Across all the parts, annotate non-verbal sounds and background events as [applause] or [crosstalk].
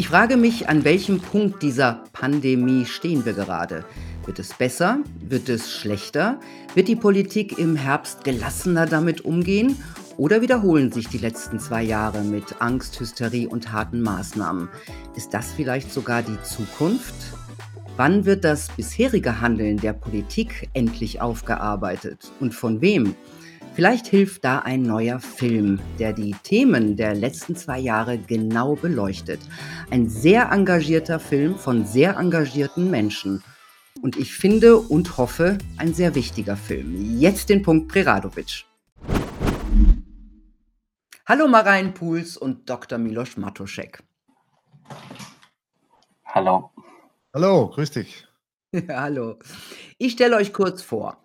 Ich frage mich, an welchem Punkt dieser Pandemie stehen wir gerade? Wird es besser? Wird es schlechter? Wird die Politik im Herbst gelassener damit umgehen? Oder wiederholen sich die letzten zwei Jahre mit Angst, Hysterie und harten Maßnahmen? Ist das vielleicht sogar die Zukunft? Wann wird das bisherige Handeln der Politik endlich aufgearbeitet? Und von wem? Vielleicht hilft da ein neuer Film, der die Themen der letzten zwei Jahre genau beleuchtet. Ein sehr engagierter Film von sehr engagierten Menschen. Und ich finde und hoffe, ein sehr wichtiger Film. Jetzt den Punkt Preradovic. Hallo Marein Puls und Dr. Milos Matoschek. Hallo. Hallo, grüß dich. [laughs] Ja, hallo. Ich stelle euch kurz vor.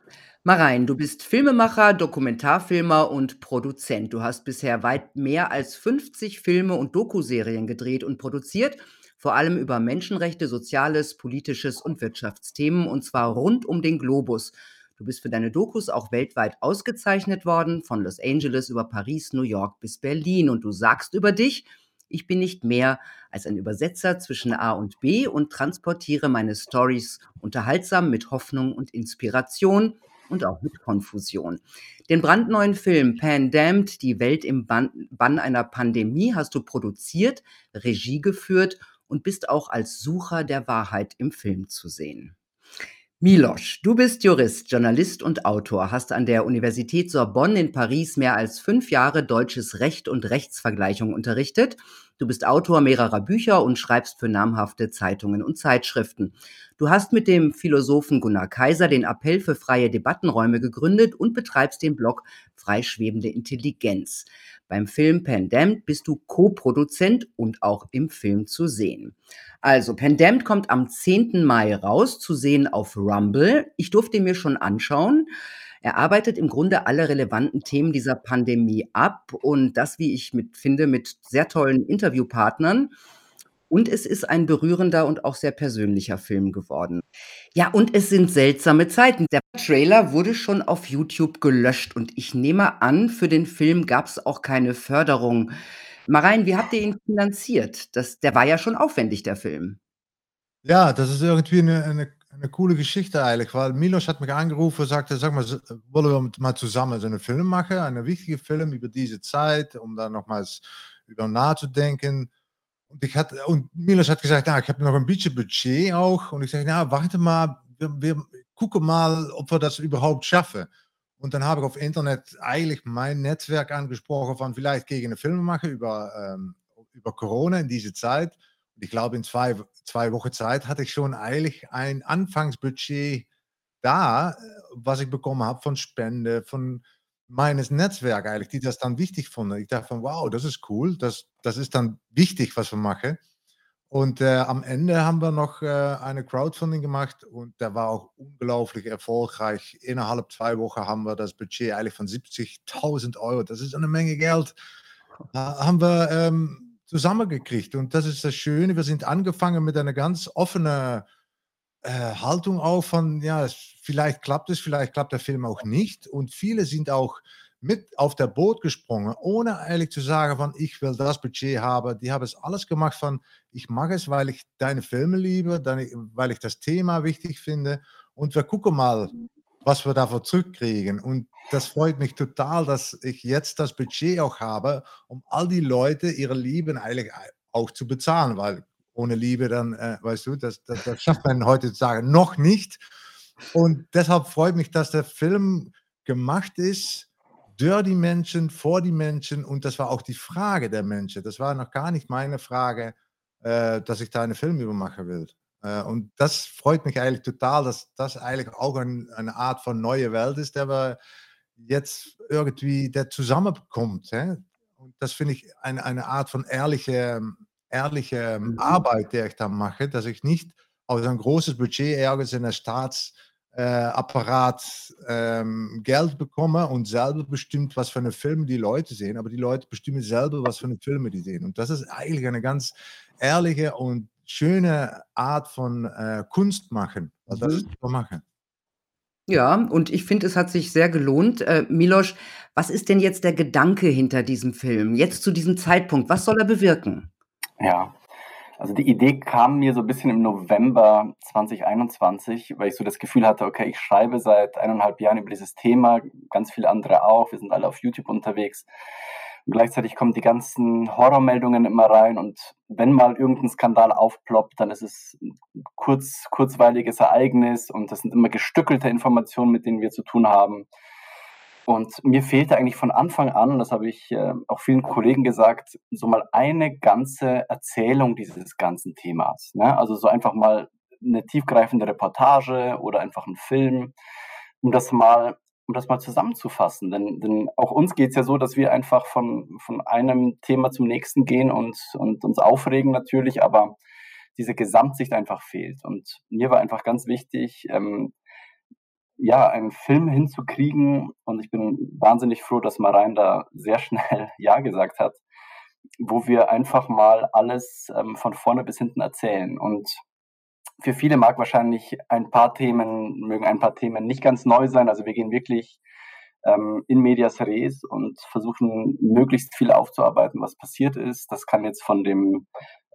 Marein, du bist Filmemacher, Dokumentarfilmer und Produzent. Du hast bisher weit mehr als 50 Filme und Dokuserien gedreht und produziert, vor allem über Menschenrechte, Soziales, Politisches und Wirtschaftsthemen, und zwar rund um den Globus. Du bist für deine Dokus auch weltweit ausgezeichnet worden, von Los Angeles über Paris, New York bis Berlin. Und du sagst über dich, ich bin nicht mehr als ein Übersetzer zwischen A und B und transportiere meine Stories unterhaltsam mit Hoffnung und Inspiration und auch mit Konfusion. Den brandneuen Film Pandemd, die Welt im Bann, Bann einer Pandemie, hast du produziert, Regie geführt und bist auch als Sucher der Wahrheit im Film zu sehen. Milosch, du bist Jurist, Journalist und Autor, hast an der Universität Sorbonne in Paris mehr als fünf Jahre deutsches Recht und Rechtsvergleichung unterrichtet. Du bist Autor mehrerer Bücher und schreibst für namhafte Zeitungen und Zeitschriften. Du hast mit dem Philosophen Gunnar Kaiser den Appell für freie Debattenräume gegründet und betreibst den Blog Freischwebende Intelligenz. Beim Film Pandemd bist du Co-Produzent und auch im Film zu sehen. Also, Pandemd kommt am 10. Mai raus, zu sehen auf Rumble. Ich durfte ihn mir schon anschauen. Er arbeitet im Grunde alle relevanten Themen dieser Pandemie ab und das, wie ich mit, finde, mit sehr tollen Interviewpartnern. Und es ist ein berührender und auch sehr persönlicher Film geworden. Ja, und es sind seltsame Zeiten. Der Trailer wurde schon auf YouTube gelöscht und ich nehme an, für den Film gab es auch keine Förderung. Marein, wie habt ihr ihn finanziert? Das, der war ja schon aufwendig, der Film. Ja, das ist irgendwie eine, eine, eine coole Geschichte eigentlich, weil Milos hat mich angerufen und sagte, sag mal, wollen wir mal zusammen so einen Film machen, einen wichtigen Film über diese Zeit, um da nochmals über nachzudenken. Und, ich hatte, und Milos hat gesagt, na, ich habe noch ein bisschen Budget auch. Und ich sage, na, warte mal, wir, wir gucken mal, ob wir das überhaupt schaffen. Und dann habe ich auf Internet eigentlich mein Netzwerk angesprochen von vielleicht gegen eine Filme machen über, ähm, über Corona in dieser Zeit. Und ich glaube, in zwei, zwei Wochen Zeit hatte ich schon eigentlich ein Anfangsbudget da, äh, was ich bekommen habe von Spende, von meines Netzwerk eigentlich, die das dann wichtig fanden. Ich dachte wow, das ist cool, das, das ist dann wichtig, was wir machen. Und äh, am Ende haben wir noch äh, eine Crowdfunding gemacht und der war auch unglaublich erfolgreich. Innerhalb zwei Wochen haben wir das Budget eigentlich von 70.000 Euro, das ist eine Menge Geld, äh, haben wir ähm, zusammengekriegt. Und das ist das Schöne, wir sind angefangen mit einer ganz offenen Haltung auch von, ja, vielleicht klappt es, vielleicht klappt der Film auch nicht. Und viele sind auch mit auf der Boot gesprungen, ohne eigentlich zu sagen von, ich will das Budget haben. Die haben es alles gemacht von, ich mache es, weil ich deine Filme liebe, weil ich das Thema wichtig finde. Und wir gucken mal, was wir davon zurückkriegen. Und das freut mich total, dass ich jetzt das Budget auch habe, um all die Leute ihre Lieben eigentlich auch zu bezahlen, weil ohne Liebe dann, äh, weißt du, das, das, das schafft man heutzutage noch nicht. Und deshalb freut mich, dass der Film gemacht ist durch die Menschen, vor die Menschen und das war auch die Frage der Menschen. Das war noch gar nicht meine Frage, äh, dass ich da einen Film über machen will. Äh, und das freut mich eigentlich total, dass das eigentlich auch ein, eine Art von neue Welt ist, der wir jetzt irgendwie der zusammenkommt. Hä? Und das finde ich eine, eine Art von ehrliche, ehrliche mhm. Arbeit, der ich da mache, dass ich nicht aus ein großes Budget irgendwas in der Staats äh, ähm, Geld bekomme und selber bestimmt, was für eine Filme die Leute sehen, aber die Leute bestimmen selber, was für eine Filme die sehen. Und das ist eigentlich eine ganz ehrliche und schöne Art von äh, Kunst machen. Also das mhm. ist machen. Ja, und ich finde, es hat sich sehr gelohnt. Äh, Milosch, was ist denn jetzt der Gedanke hinter diesem Film? Jetzt zu diesem Zeitpunkt, was soll er bewirken? Ja, Also die Idee kam mir so ein bisschen im November 2021, weil ich so das Gefühl hatte, okay, ich schreibe seit eineinhalb Jahren über dieses Thema, ganz viele andere auch, wir sind alle auf YouTube unterwegs. Und gleichzeitig kommen die ganzen Horrormeldungen immer rein und wenn mal irgendein Skandal aufploppt, dann ist es ein kurz, kurzweiliges Ereignis und das sind immer gestückelte Informationen, mit denen wir zu tun haben. Und mir fehlte eigentlich von Anfang an, das habe ich äh, auch vielen Kollegen gesagt, so mal eine ganze Erzählung dieses ganzen Themas. Ne? Also so einfach mal eine tiefgreifende Reportage oder einfach ein Film, um das mal, um das mal zusammenzufassen. Denn, denn auch uns geht es ja so, dass wir einfach von, von einem Thema zum nächsten gehen und, und uns aufregen natürlich, aber diese Gesamtsicht einfach fehlt. Und mir war einfach ganz wichtig, ähm, ja, einen Film hinzukriegen. Und ich bin wahnsinnig froh, dass Marein da sehr schnell [laughs] Ja gesagt hat, wo wir einfach mal alles ähm, von vorne bis hinten erzählen. Und für viele mag wahrscheinlich ein paar Themen, mögen ein paar Themen nicht ganz neu sein. Also wir gehen wirklich ähm, in medias res und versuchen möglichst viel aufzuarbeiten, was passiert ist. Das kann jetzt von dem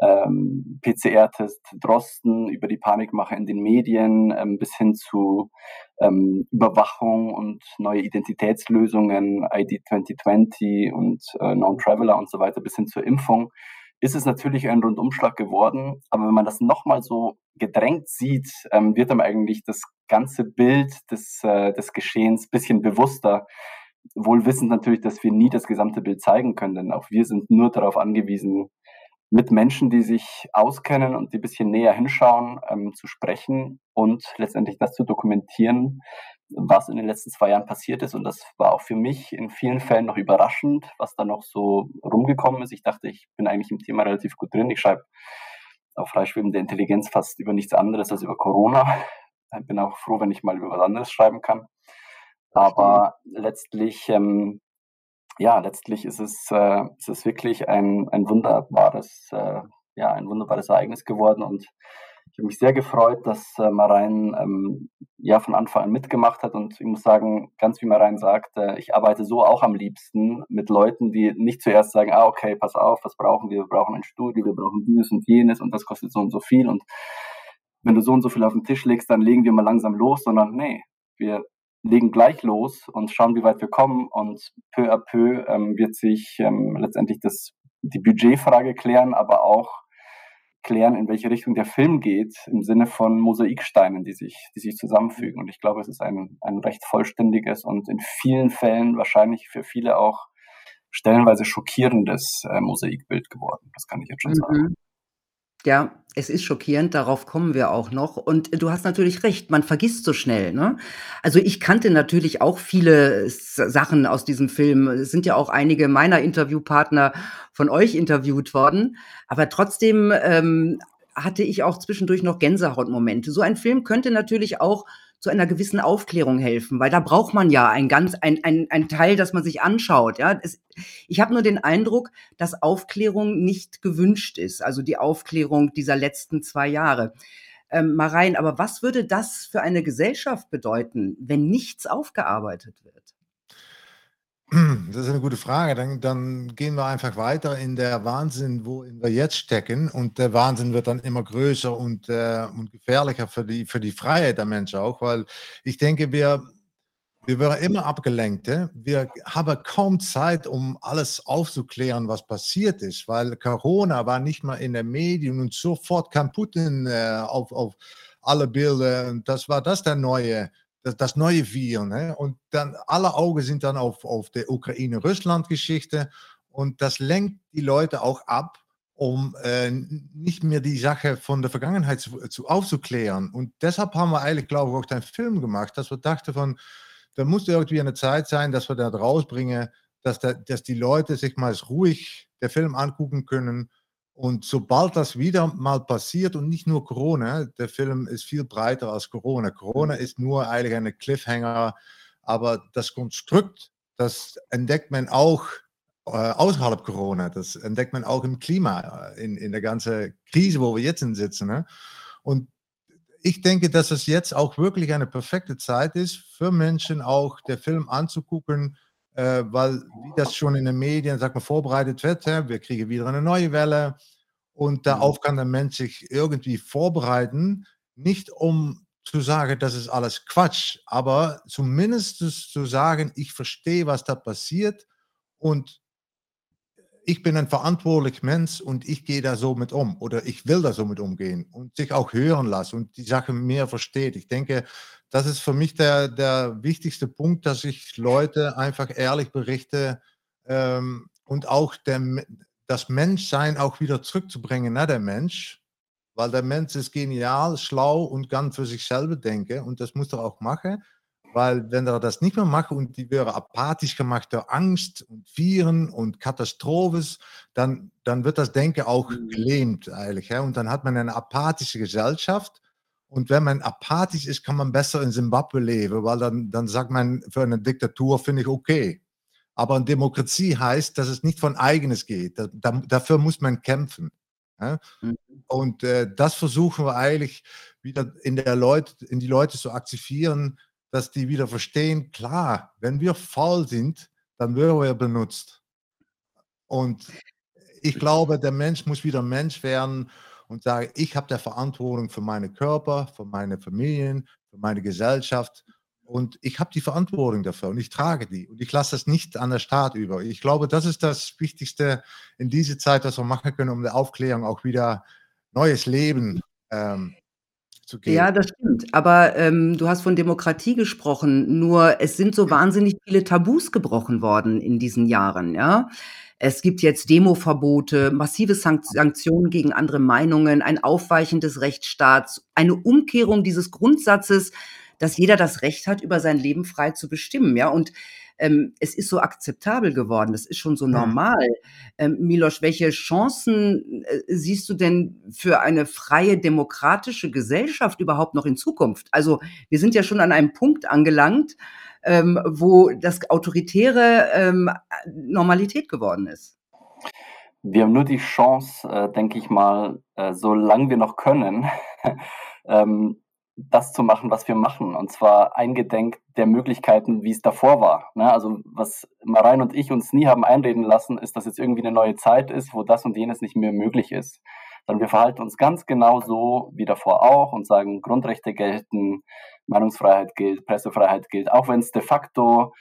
ähm, PCR-Test Drosten über die Panikmache in den Medien ähm, bis hin zu ähm, Überwachung und neue Identitätslösungen, ID 2020 und äh, Non-Traveler und so weiter bis hin zur Impfung ist es natürlich ein Rundumschlag geworden. Aber wenn man das nochmal so gedrängt sieht, ähm, wird einem eigentlich das ganze Bild des, äh, des Geschehens bisschen bewusster. Wohl wissend natürlich, dass wir nie das gesamte Bild zeigen können, denn auch wir sind nur darauf angewiesen, mit Menschen, die sich auskennen und die ein bisschen näher hinschauen, ähm, zu sprechen und letztendlich das zu dokumentieren, was in den letzten zwei Jahren passiert ist. Und das war auch für mich in vielen Fällen noch überraschend, was da noch so rumgekommen ist. Ich dachte, ich bin eigentlich im Thema relativ gut drin. Ich schreibe auf freischwebende Intelligenz fast über nichts anderes als über Corona. Ich bin auch froh, wenn ich mal über was anderes schreiben kann. Aber letztlich ähm, ja, letztlich ist es, äh, ist wirklich ein, ein wunderbares, äh, ja, ein wunderbares Ereignis geworden und ich habe mich sehr gefreut, dass äh, Marein ähm, ja von Anfang an mitgemacht hat und ich muss sagen, ganz wie Marein sagt, äh, ich arbeite so auch am liebsten mit Leuten, die nicht zuerst sagen, ah okay, pass auf, was brauchen wir? Wir brauchen ein Studio, wir brauchen dieses und jenes und das kostet so und so viel und wenn du so und so viel auf den Tisch legst, dann legen wir mal langsam los, sondern nee, wir legen gleich los und schauen, wie weit wir kommen. Und peu à peu ähm, wird sich ähm, letztendlich das, die Budgetfrage klären, aber auch klären, in welche Richtung der Film geht, im Sinne von Mosaiksteinen, die sich, die sich zusammenfügen. Und ich glaube, es ist ein, ein recht vollständiges und in vielen Fällen wahrscheinlich für viele auch stellenweise schockierendes äh, Mosaikbild geworden. Das kann ich jetzt schon mhm. sagen. Ja, es ist schockierend, darauf kommen wir auch noch. Und du hast natürlich recht, man vergisst so schnell, ne? Also, ich kannte natürlich auch viele Sachen aus diesem Film. Es sind ja auch einige meiner Interviewpartner von euch interviewt worden, aber trotzdem, ähm, hatte ich auch zwischendurch noch Gänsehautmomente. So ein Film könnte natürlich auch zu einer gewissen Aufklärung helfen, weil da braucht man ja ein ganz ein ein ein Teil, das man sich anschaut, ja. Es ich habe nur den Eindruck, dass Aufklärung nicht gewünscht ist, also die Aufklärung dieser letzten zwei Jahre. Ähm, Marein, aber was würde das für eine Gesellschaft bedeuten, wenn nichts aufgearbeitet wird? Das ist eine gute Frage. Dann, dann gehen wir einfach weiter in der Wahnsinn, wo wir jetzt stecken. Und der Wahnsinn wird dann immer größer und, äh, und gefährlicher für die, für die Freiheit der Menschen auch, weil ich denke, wir, wir werden immer abgelenkt. Wir haben kaum Zeit, um alles aufzuklären, was passiert ist, weil Corona war nicht mal in den Medien und sofort kam Putin äh, auf, auf alle Bilder. Und das war das der neue das, das neue Wir. Ne? Und dann alle Augen sind dann auf, auf der Ukraine-Russland-Geschichte und das lenkt die Leute auch ab, um äh, nicht mehr die Sache von der Vergangenheit zu, zu, aufzuklären. Und deshalb haben wir eigentlich, glaube ich, auch den Film gemacht, dass wir dachten von, da muss irgendwie eine Zeit sein, dass wir da rausbringen, dass, da, dass die Leute sich mal ruhig der Film angucken können und sobald das wieder mal passiert und nicht nur Corona, der Film ist viel breiter als Corona. Corona ist nur eigentlich eine Cliffhanger, aber das Konstrukt, das entdeckt man auch äh, außerhalb Corona. Das entdeckt man auch im Klima, äh, in, in der ganzen Krise, wo wir jetzt sitzen. Ne? Und ich denke, dass es jetzt auch wirklich eine perfekte Zeit ist, für Menschen auch der Film anzugucken, äh, weil wie das schon in den Medien, sag mal, vorbereitet wird, wir kriegen wieder eine neue Welle Und darauf kann der Mensch sich irgendwie vorbereiten, nicht um zu sagen, das ist alles Quatsch, aber zumindest zu sagen, ich verstehe, was da passiert und ich bin ein verantwortlicher Mensch und ich gehe da so mit um oder ich will da so mit umgehen und sich auch hören lassen und die Sache mehr versteht. Ich denke, das ist für mich der, der wichtigste Punkt, dass ich Leute einfach ehrlich berichte ähm, und auch der, das Menschsein auch wieder zurückzubringen, ne, der Mensch. Weil der Mensch ist genial, schlau und kann für sich selber denken und das muss er auch machen. Weil wenn er das nicht mehr macht und die wäre apathisch gemacht durch Angst und Viren und Katastrophen, dann, dann wird das Denken auch mhm. gelähmt eigentlich. Ja? Und dann hat man eine apathische Gesellschaft. Und wenn man apathisch ist, kann man besser in Zimbabwe leben, weil dann, dann sagt man, für eine Diktatur finde ich okay. Aber eine Demokratie heißt, dass es nicht von eigenes geht. Da, da, dafür muss man kämpfen. Ja? Mhm. Und äh, das versuchen wir eigentlich wieder in, der Leute, in die Leute zu aktivieren, dass die wieder verstehen, klar, wenn wir faul sind, dann werden wir benutzt. Und ich glaube, der Mensch muss wieder Mensch werden und sagen, ich habe der Verantwortung für meinen Körper, für meine Familien, für meine Gesellschaft und ich habe die Verantwortung dafür und ich trage die und ich lasse das nicht an der Staat über. Ich glaube, das ist das Wichtigste in dieser Zeit, was wir machen können, um der Aufklärung auch wieder neues Leben ähm, zu geben. Ja, das stimmt. Aber ähm, du hast von Demokratie gesprochen. Nur es sind so wahnsinnig viele Tabus gebrochen worden in diesen Jahren. Ja, es gibt jetzt Demoverbote, massive Sanktionen gegen andere Meinungen, ein Aufweichen des Rechtsstaats, eine Umkehrung dieses Grundsatzes, dass jeder das Recht hat, über sein Leben frei zu bestimmen. Ja, und ähm, es ist so akzeptabel geworden, das ist schon so normal. Ähm, Miloš, welche Chancen äh, siehst du denn für eine freie demokratische Gesellschaft überhaupt noch in Zukunft? Also wir sind ja schon an einem Punkt angelangt, ähm, wo das Autoritäre ähm, Normalität geworden ist. Wir haben nur die Chance, äh, denke ich mal, äh, solange wir noch können, [laughs] ähm, das zu machen, was wir machen. Und zwar eingedenk der Möglichkeiten, wie es davor war. Ne? Also was Marein und ich uns nie haben einreden lassen, ist, dass jetzt irgendwie eine neue Zeit ist, wo das und jenes nicht mehr möglich ist. Sondern wir verhalten uns ganz genau so wie davor auch und sagen, Grundrechte gelten, Meinungsfreiheit gilt, Pressefreiheit gilt, auch wenn es de facto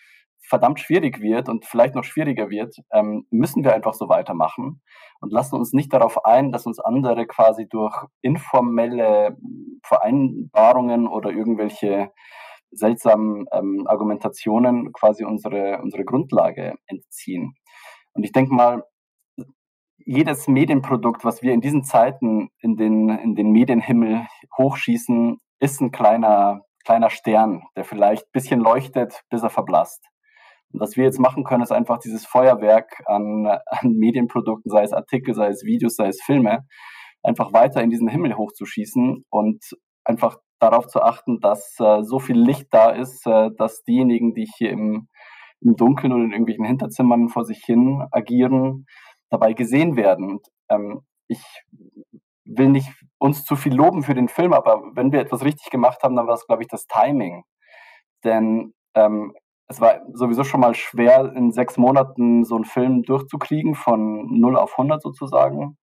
verdammt schwierig wird und vielleicht noch schwieriger wird, ähm, müssen wir einfach so weitermachen und lassen uns nicht darauf ein, dass uns andere quasi durch informelle Vereinbarungen oder irgendwelche seltsamen ähm, Argumentationen quasi unsere, unsere Grundlage entziehen. Und ich denke mal, jedes Medienprodukt, was wir in diesen Zeiten in den, in den Medienhimmel hochschießen, ist ein kleiner, kleiner Stern, der vielleicht ein bisschen leuchtet, bis er verblasst. Und was wir jetzt machen können, ist einfach dieses Feuerwerk an, an Medienprodukten, sei es Artikel, sei es Videos, sei es Filme, einfach weiter in diesen Himmel hochzuschießen und einfach darauf zu achten, dass äh, so viel Licht da ist, äh, dass diejenigen, die hier im, im Dunkeln oder in irgendwelchen Hinterzimmern vor sich hin agieren, dabei gesehen werden. Und, ähm, ich will nicht uns zu viel loben für den Film, aber wenn wir etwas richtig gemacht haben, dann war es, glaube ich, das Timing. Denn ähm, es war sowieso schon mal schwer, in sechs Monaten so einen Film durchzukriegen, von 0 auf 100 sozusagen.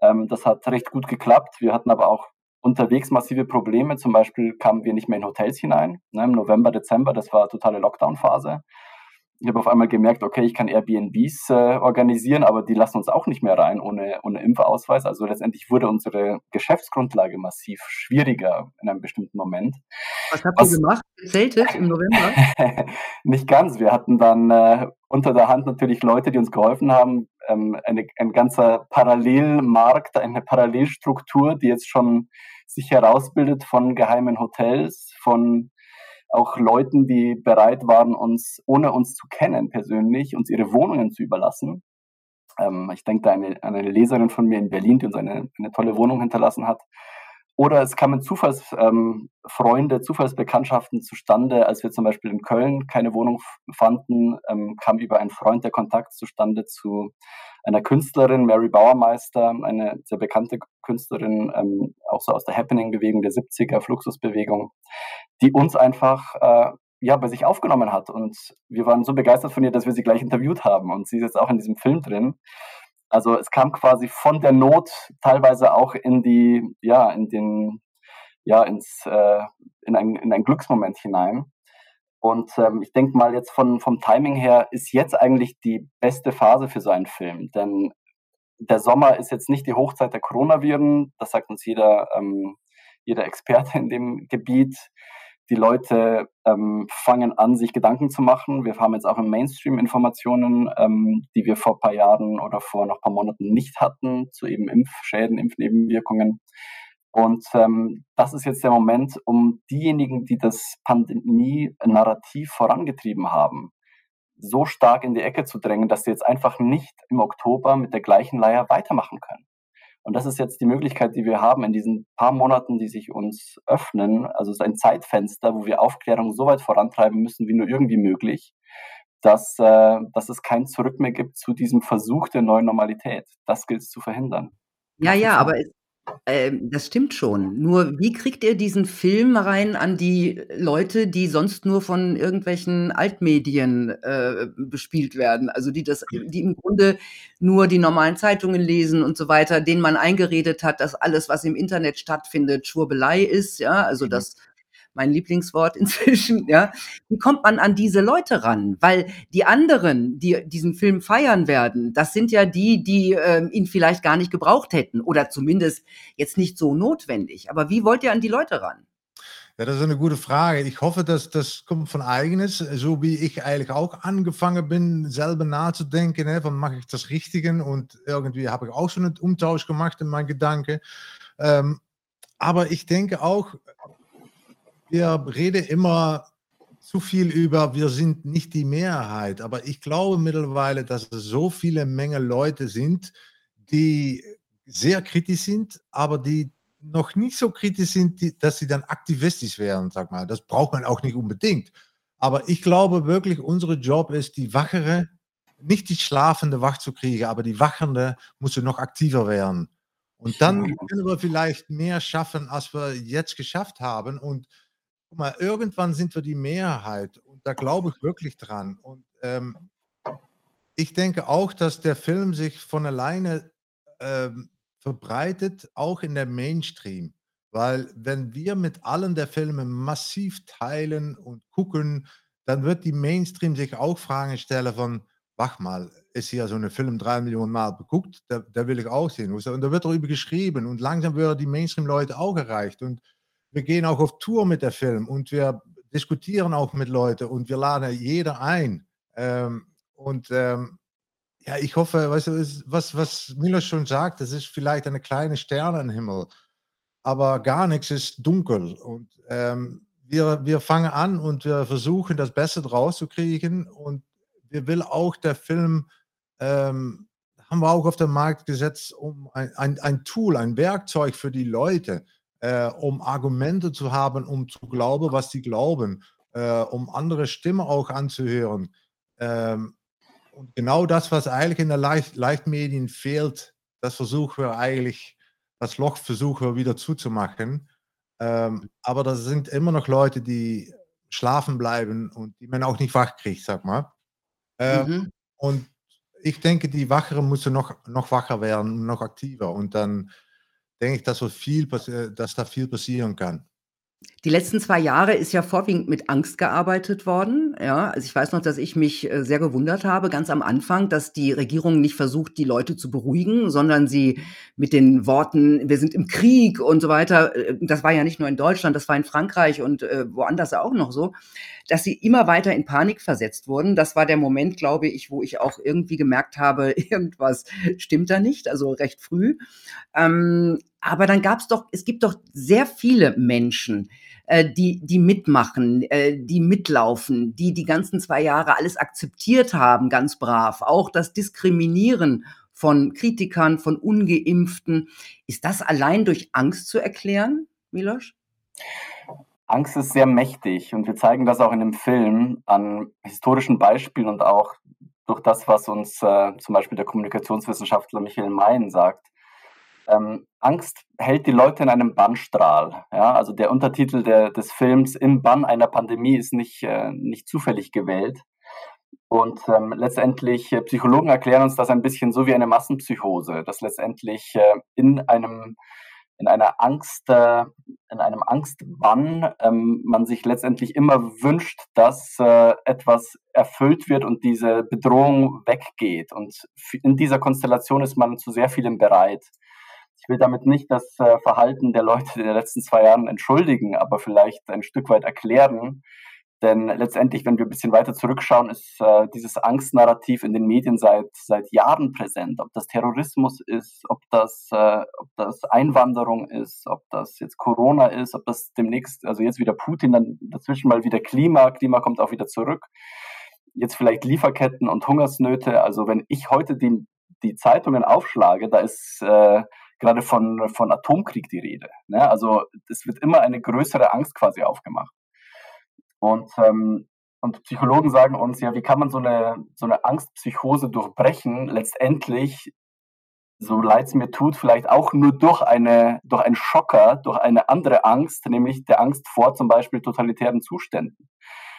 Ähm, das hat recht gut geklappt. Wir hatten aber auch unterwegs massive Probleme. Zum Beispiel kamen wir nicht mehr in Hotels hinein. Ne, Im November, Dezember, das war totale Lockdown-Phase ich habe auf einmal gemerkt, okay, ich kann Airbnbs äh, organisieren, aber die lassen uns auch nicht mehr rein ohne, ohne Impfausweis. Also letztendlich wurde unsere Geschäftsgrundlage massiv schwieriger in einem bestimmten Moment. Was habt Was, ihr gemacht? Zeltet im November? [laughs] nicht ganz. Wir hatten dann äh, unter der Hand natürlich Leute, die uns geholfen haben. Ähm, eine, ein ganzer Parallelmarkt, eine Parallelstruktur, die jetzt schon sich herausbildet von geheimen Hotels, von auch Leuten, die bereit waren, uns, ohne uns zu kennen persönlich, uns ihre Wohnungen zu überlassen. Ähm, ich denke da an eine, eine, Leserin von mir in Berlin, die uns eine, eine tolle Wohnung hinterlassen hat. Oder es kamen Zufallsfreunde, ähm, Zufallsbekanntschaften zustande, als wir zum Beispiel in Köln keine Wohnung fanden, ähm, kam über einen Freund der Kontakt zustande zu einer Künstlerin, Mary Bauermeister, eine sehr bekannte Künstlerin, ähm, auch so aus der Happening-Bewegung der 70er, Fluxusbewegung, die uns einfach äh, ja, bei sich aufgenommen hat. Und wir waren so begeistert von ihr, dass wir sie gleich interviewt haben. Und sie ist jetzt auch in diesem Film drin. Also es kam quasi von der Not teilweise auch in die, ja, in den, ja, ins, äh, in, ein, in ein Glücksmoment hinein. Und ähm, ich denke mal, jetzt von, vom Timing her ist jetzt eigentlich die beste Phase für so einen Film. Denn der Sommer ist jetzt nicht die Hochzeit der Coronaviren, das sagt uns jeder, ähm, jeder Experte in dem Gebiet. Die Leute ähm, fangen an, sich Gedanken zu machen. Wir haben jetzt auch im Mainstream Informationen, ähm, die wir vor ein paar Jahren oder vor noch ein paar Monaten nicht hatten, zu eben Impfschäden, Impfnebenwirkungen. Und ähm, das ist jetzt der Moment, um diejenigen, die das Pandemie-Narrativ vorangetrieben haben, so stark in die Ecke zu drängen, dass sie jetzt einfach nicht im Oktober mit der gleichen Leier weitermachen können. Und das ist jetzt die Möglichkeit, die wir haben in diesen paar Monaten, die sich uns öffnen. Also es ist ein Zeitfenster, wo wir Aufklärung so weit vorantreiben müssen, wie nur irgendwie möglich, dass, äh, dass es kein Zurück mehr gibt zu diesem Versuch der neuen Normalität. Das gilt es zu verhindern. Ja, ja, aber es ähm, das stimmt schon. Nur wie kriegt ihr diesen Film rein an die Leute, die sonst nur von irgendwelchen Altmedien, äh, bespielt werden? Also, die das die im Grunde nur die normalen Zeitungen lesen und so weiter, denen man eingeredet hat, dass alles, was im Internet stattfindet, Schwurbelei ist, ja? Also, mhm. dass mein Lieblingswort [laughs] inzwischen, ja. Wie kommt man an diese Leute ran? Weil die anderen, die diesen Film feiern werden, das sind ja die, die äh, ihn vielleicht gar nicht gebraucht hätten oder zumindest jetzt nicht so notwendig. Aber wie wollt ihr an die Leute ran? Ja, das ist eine gute Frage. Ich hoffe, dass das kommt von eigenes, so wie ich eigentlich auch angefangen bin, selber nachzudenken, ne, wann mache ich das Richtige und irgendwie habe ich auch so einen Umtausch gemacht in meinen Gedanken. Ähm, aber ich denke auch, wir reden immer zu viel über, wir sind nicht die Mehrheit, aber ich glaube mittlerweile, dass es so viele Menge Leute sind, die sehr kritisch sind, aber die noch nicht so kritisch sind, die, dass sie dann aktivistisch werden, sag mal. Das braucht man auch nicht unbedingt. Aber ich glaube wirklich, unser Job ist, die Wachere, nicht die Schlafende wach zu kriegen, aber die Wachende muss noch aktiver werden. Und dann können wir vielleicht mehr schaffen, als wir jetzt geschafft haben. Und guck mal, irgendwann sind wir die Mehrheit und da glaube ich wirklich dran. Und ähm, ich denke auch, dass der Film sich von alleine ähm, verbreitet, auch in der Mainstream. Weil wenn wir mit allen der Filme massiv teilen und gucken, dann wird die Mainstream sich auch Fragen stellen von, wach mal, ist hier so ein Film drei Millionen Mal geguckt, da, da will ich auch sehen. Und da wird darüber geschrieben und langsam wird die Mainstream-Leute auch erreicht. Und wir gehen auch auf Tour mit der Film und wir diskutieren auch mit Leuten und wir laden jeder ein. Ähm, und ähm, ja, ich hoffe, weißt was, was Milos schon sagt, das ist vielleicht eine kleine Sterne im Himmel, aber gar nichts ist dunkel. Und ähm, wir, wir fangen an und wir versuchen, das Beste draus zu kriegen. Und wir will auch der Film, ähm, haben wir auch auf den Markt gesetzt, um ein, ein, ein Tool, ein Werkzeug für die Leute, äh, um Argumente zu haben, um zu glauben, was sie glauben, äh, um andere Stimmen auch anzuhören. Ähm, und genau das, was eigentlich in der Leicht Leichtmedien fehlt, das versuchen wir eigentlich, das Loch versuchen wir wieder zuzumachen. Ähm, aber da sind immer noch Leute, die schlafen bleiben und die man auch nicht wach kriegt, sag mal. Ähm, mhm. Und ich denke, die Wacheren müssen noch, noch wacher werden, noch aktiver. Und dann denke ich, dass, so viel, dass da viel passieren kann. Die letzten zwei Jahre ist ja vorwiegend mit Angst gearbeitet worden, ja. Also, ich weiß noch, dass ich mich, äh, sehr gewundert habe, ganz am Anfang, dass die Regierung nicht versucht, die Leute zu beruhigen, sondern sie mit den Worten: „Wir sind im Krieg“ und so weiter äh, das war ja nicht nur in Deutschland, das war in Frankreich und, äh, woanders auch noch so, dass sie immer weiter in Panik versetzt wurden. Das war der Moment, glaube ich, wo ich auch irgendwie gemerkt habe, [laughs] irgendwas stimmt da nicht, also recht früh. Ähm, aber dann gab's doch es gibt doch sehr viele Menschen, äh, die die mitmachen, äh, die mitlaufen, die die ganzen zwei Jahre alles akzeptiert haben, ganz brav. Auch das Diskriminieren von Kritikern, von Ungeimpften. Ist das allein durch Angst zu erklären, Milosch? Angst ist sehr mächtig und wir zeigen das auch in dem Film an historischen Beispielen und auch durch das, was uns äh, zum Beispiel der Kommunikationswissenschaftler Michael Mayen sagt. Ähm, Angst hält die Leute in einem Bannstrahl. Ja? Also der Untertitel der, des Films Im Bann einer Pandemie ist nicht, äh, nicht zufällig gewählt. Und ähm, letztendlich, äh, Psychologen erklären uns das ein bisschen so wie eine Massenpsychose, dass letztendlich äh, in einem in einer Angst, äh, in einem Angstbann ähm, man sich letztendlich immer wünscht, dass äh, etwas erfüllt wird und diese Bedrohung weggeht. Und in dieser Konstellation ist man zu sehr vielem bereit. Ich will damit nicht das äh, Verhalten der Leute in den letzten zwei Jahren entschuldigen, aber vielleicht ein Stück weit erklären, denn letztendlich, wenn wir ein bisschen weiter zurückschauen, ist äh, dieses Angstnarrativ in den Medien seit, seit Jahren präsent. Ob das Terrorismus ist, ob das, äh, ob das Einwanderung ist, ob das jetzt Corona ist, ob das demnächst, also jetzt wieder Putin, dann dazwischen mal wieder Klima. Klima kommt auch wieder zurück. Jetzt vielleicht Lieferketten und Hungersnöte. Also wenn ich heute die, die Zeitungen aufschlage, da ist äh, gerade von, von Atomkrieg die Rede. Ne? Also es wird immer eine größere Angst quasi aufgemacht. Und, ähm, und Psychologen sagen uns, ja, wie kann man so eine, so eine Angstpsychose durchbrechen? Letztendlich, so leid es mir tut, vielleicht auch nur durch, eine, durch einen Schocker, durch eine andere Angst, nämlich der Angst vor zum Beispiel totalitären Zuständen.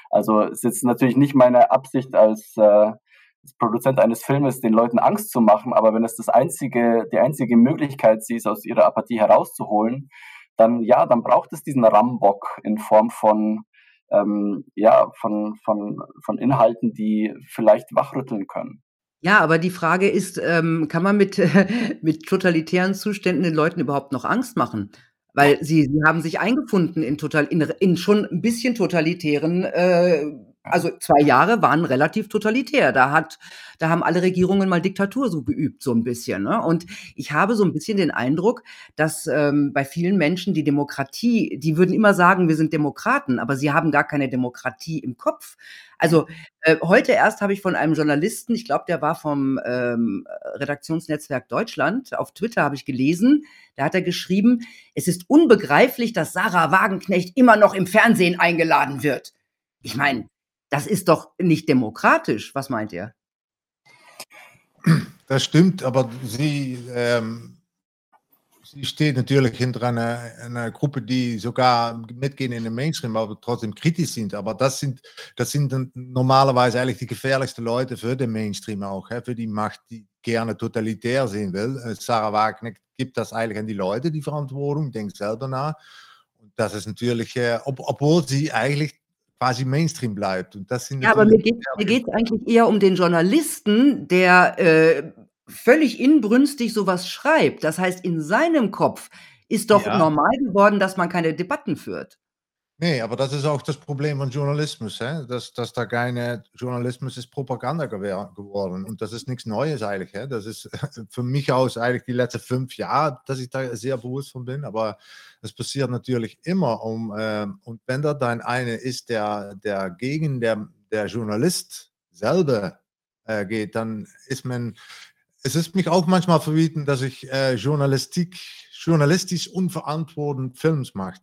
Also es ist jetzt natürlich nicht meine Absicht als, äh, als Produzent eines Filmes, den Leuten Angst zu machen, aber wenn es das einzige, die einzige Möglichkeit sie ist, aus ihrer Apathie herauszuholen, dann ja, dann braucht es diesen Rambock in Form von ähm, ja, von, von, von Inhalten, die vielleicht wachrütteln können. Ja, aber die Frage ist, ähm, kann man mit, [laughs] mit totalitären Zuständen den Leuten überhaupt noch Angst machen? Weil sie, sie haben sich eingefunden in, total, in, in schon ein bisschen totalitären äh, also zwei Jahre waren relativ totalitär. Da hat, da haben alle Regierungen mal Diktatur so geübt, so ein bisschen. Ne? Und ich habe so ein bisschen den Eindruck, dass ähm, bei vielen Menschen die Demokratie, die würden immer sagen, wir sind Demokraten, aber sie haben gar keine Demokratie im Kopf. Also äh, heute erst habe ich von einem Journalisten, ich glaube, der war vom ähm, Redaktionsnetzwerk Deutschland, auf Twitter habe ich gelesen, da hat er geschrieben, es ist unbegreiflich, dass Sarah Wagenknecht immer noch im Fernsehen eingeladen wird. Ich meine, das ist doch nicht demokratisch. Was meint ihr? Das stimmt, aber sie, ähm, sie steht natürlich hinter einer, einer, Gruppe, die sogar mitgehen in den Mainstream, aber trotzdem kritisch sind. Aber das sind, das sind normalerweise eigentlich die gefährlichsten Leute für den Mainstream auch, für die Macht, die gerne totalitär sehen will. Äh, Sarah Wagner gibt das eigentlich an die Leute, die Verantwortung, denkt selber nach. Das ist natürlich, äh, ob, obwohl sie eigentlich quasi Mainstream bleibt. Und das sind ja, aber mir geht es eigentlich eher um den Journalisten, der äh, völlig inbrünstig sowas schreibt. Das heißt, in seinem Kopf ist doch ja. normal geworden, dass man keine Debatten führt. Nee, aber das ist auch das Problem von Journalismus. Hè? Dass, dass da keine Journalismus ist Propaganda geworden. Und das ist nichts Neues eigentlich. Hè? Das ist [laughs] für mich aus eigentlich die letzten fünf Jahre, dass ich da sehr bewusst von bin. Aber es passiert natürlich immer. Um, äh, und wenn da dann einer ist, der, der gegen der, der Journalist selber äh, geht, dann ist man. Es ist mich auch manchmal verbieten, dass ich äh, Journalistik, journalistisch unverantwortend Films mache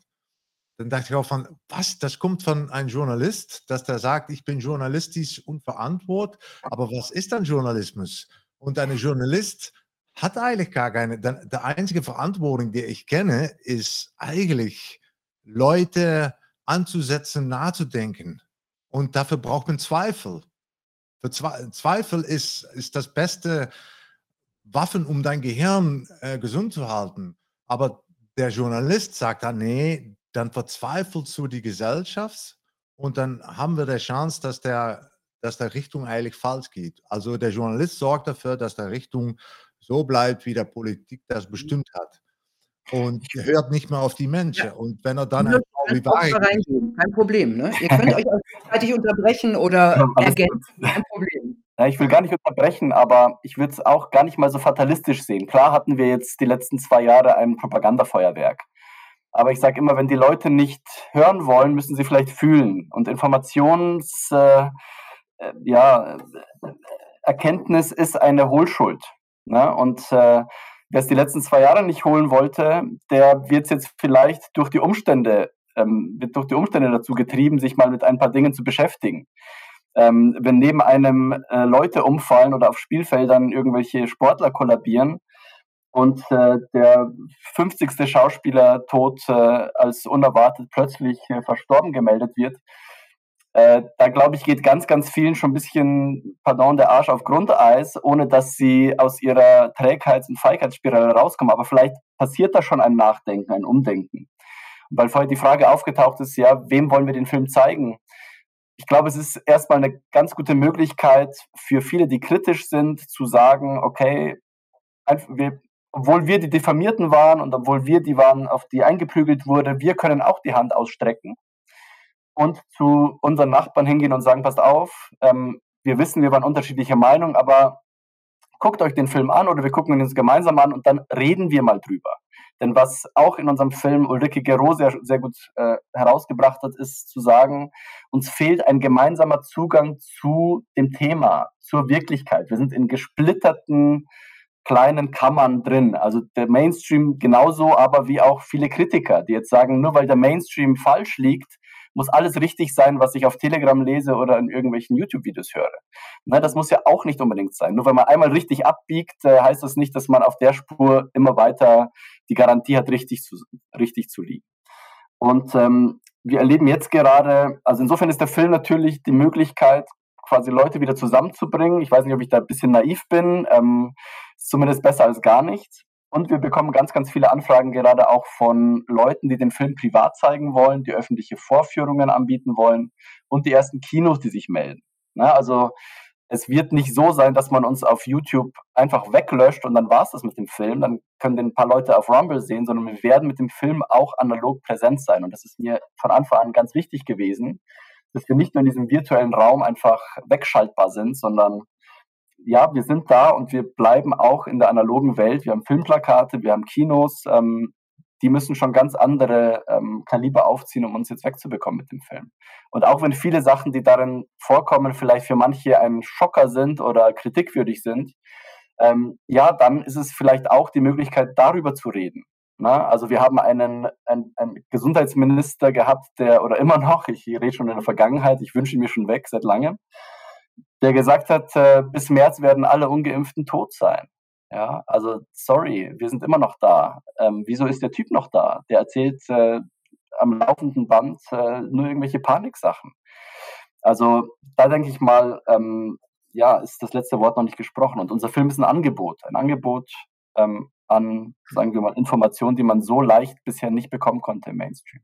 dann dachte ich auch von, was, das kommt von einem Journalist, dass der sagt, ich bin journalistisch unverantwortlich, aber was ist dann Journalismus? Und ein Journalist hat eigentlich gar keine, der einzige Verantwortung, die ich kenne, ist eigentlich Leute anzusetzen, nachzudenken. Und dafür braucht man Zweifel. Für Zweifel ist, ist das beste Waffen, um dein Gehirn äh, gesund zu halten. Aber der Journalist sagt dann, nee, dann verzweifelt so die Gesellschaft und dann haben wir die Chance, dass der, dass der Richtung eigentlich falsch geht. Also der Journalist sorgt dafür, dass der Richtung so bleibt, wie der Politik das mhm. bestimmt hat. Und hört nicht mehr auf die Menschen. Ja. Und wenn er dann ein Kein Problem. Ne? Ihr könnt [laughs] euch auch gleichzeitig unterbrechen oder ergänzen. Kein Problem. Ja, ich will gar nicht unterbrechen, aber ich würde es auch gar nicht mal so fatalistisch sehen. Klar hatten wir jetzt die letzten zwei Jahre ein Propagandafeuerwerk. Aber ich sage immer, wenn die Leute nicht hören wollen, müssen sie vielleicht fühlen. Und Informations, äh, äh, ja, Erkenntnis ist eine Hohlschuld. Ne? Und äh, wer es die letzten zwei Jahre nicht holen wollte, der wird jetzt vielleicht durch die Umstände, ähm, wird durch die Umstände dazu getrieben, sich mal mit ein paar Dingen zu beschäftigen. Ähm, wenn neben einem äh, Leute umfallen oder auf Spielfeldern irgendwelche Sportler kollabieren, und äh, der 50. Schauspieler tot äh, als unerwartet plötzlich äh, verstorben gemeldet wird, Äh, da glaube ich, geht ganz, ganz vielen schon ein bisschen, pardon, der Arsch auf Grundeis, ohne dass sie aus ihrer Trägheits- und Feigheitsspirale rauskommen. Aber vielleicht passiert da schon ein Nachdenken, ein Umdenken. Weil vorher die Frage aufgetaucht ist, ja, wem wollen wir den Film zeigen? Ich glaube, es ist erstmal eine ganz gute Möglichkeit für viele, die kritisch sind, zu sagen, okay, wir, obwohl wir die Diffamierten waren und obwohl wir die waren, auf die eingeprügelt wurde, wir können auch die Hand ausstrecken und zu unseren Nachbarn hingehen und sagen, passt auf, ähm, wir wissen, wir waren unterschiedlicher Meinung, aber guckt euch den Film an oder wir gucken ihn uns gemeinsam an und dann reden wir mal drüber. Denn was auch in unserem Film Ulrike Gero sehr, sehr gut äh, herausgebracht hat, ist zu sagen, uns fehlt ein gemeinsamer Zugang zu dem Thema, zur Wirklichkeit. Wir sind in gesplitterten kleinen Kammern drin. Also der Mainstream genauso, aber wie auch viele Kritiker, die jetzt sagen, nur weil der Mainstream falsch liegt, muss alles richtig sein, was ich auf Telegram lese oder in irgendwelchen YouTube-Videos höre. Na, das muss ja auch nicht unbedingt sein. Nur weil man einmal richtig abbiegt, äh, heißt das nicht, dass man auf der Spur immer weiter die Garantie hat, richtig zu, richtig zu liegen. Und ähm, wir erleben jetzt gerade, also insofern ist der Film natürlich die Möglichkeit, quasi Leute wieder zusammenzubringen. Ich weiß nicht, ob ich da ein bisschen naiv bin, ähm, ist zumindest besser als gar nichts. Und wir bekommen ganz, ganz viele Anfragen gerade auch von Leuten, die den Film privat zeigen wollen, die öffentliche Vorführungen anbieten wollen und die ersten Kinos, die sich melden. Na, also es wird nicht so sein, dass man uns auf YouTube einfach weglöscht und dann war es das mit dem Film. Dann können den ein paar Leute auf Rumble sehen, sondern wir werden mit dem Film auch analog präsent sein. Und das ist mir von Anfang an ganz wichtig gewesen, dass wir nicht nur in diesem virtuellen Raum einfach wegschaltbar sind, sondern ja, wir sind da und wir bleiben auch in der analogen Welt. Wir haben Filmplakate, wir haben Kinos, ähm, die müssen schon ganz andere ähm, Kaliber aufziehen, um uns jetzt wegzubekommen mit dem Film. Und auch wenn viele Sachen, die darin vorkommen, vielleicht für manche ein Schocker sind oder kritikwürdig sind, ähm, ja, dann ist es vielleicht auch die Möglichkeit, darüber zu reden. Na, ne? also wir haben einen, einen, einen Gesundheitsminister gehabt, der, oder immer noch, ich rede schon in der Vergangenheit, ich wünsche ihn mir schon weg seit langem, der gesagt hat, äh, bis März werden alle Ungeimpften tot sein. Ja, also sorry, wir sind immer noch da. Ähm, wieso ist der Typ noch da? Der erzählt äh, am laufenden Band äh, nur irgendwelche Paniksachen. Also da denke ich mal, ähm, ja, ist das letzte Wort noch nicht gesprochen. Und unser Film ist ein Angebot, ein Angebot ähm, an, sagen wir mal, Informationen, die man so leicht bisher nicht bekommen konnte im Mainstream.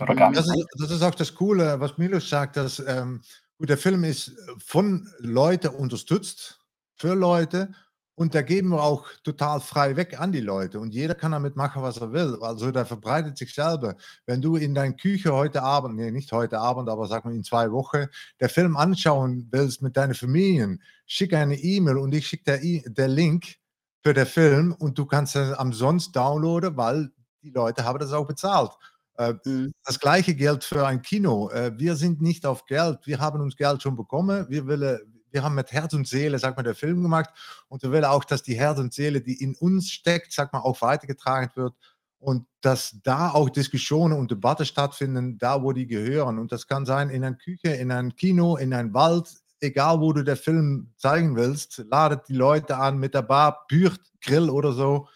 Oder gar nicht. Das ist, das ist auch das Coole, was Milos sagt, dass ähm, gut, der Film ist von Leuten unterstützt, für Leute und da geben wir auch total frei weg an die Leute und jeder kann damit machen, was er will. Also der verbreitet sich selber. Wenn du in deiner Küche heute Abend, nee, nicht heute Abend, aber sag mal in zwei Wochen, der Film anschauen willst mit deinen Familien, schick eine E-Mail und ich schicke der, e der Link für den Film und du kannst es umsonst downloaden, weil die Leute haben das auch bezahlt. Äh, mhm. Das gleiche gilt für ein Kino. Äh, wir sind nicht auf Geld. Wir haben uns Geld schon bekommen. Wir wollen wir haben mit Herz und Seele, sag mal, der Film gemacht und wir wollen auch, dass die Herz und Seele, die in uns steckt, sag mal, auch weitergetragen wird und dass da auch Diskussionen und Debatte stattfinden, da wo die gehören. Und das kann sein in einer Küche, in einem Kino, in einem Wald, egal wo du den Film zeigen willst, ladet die Leute an mit der Bar, Bürt, Grill oder so.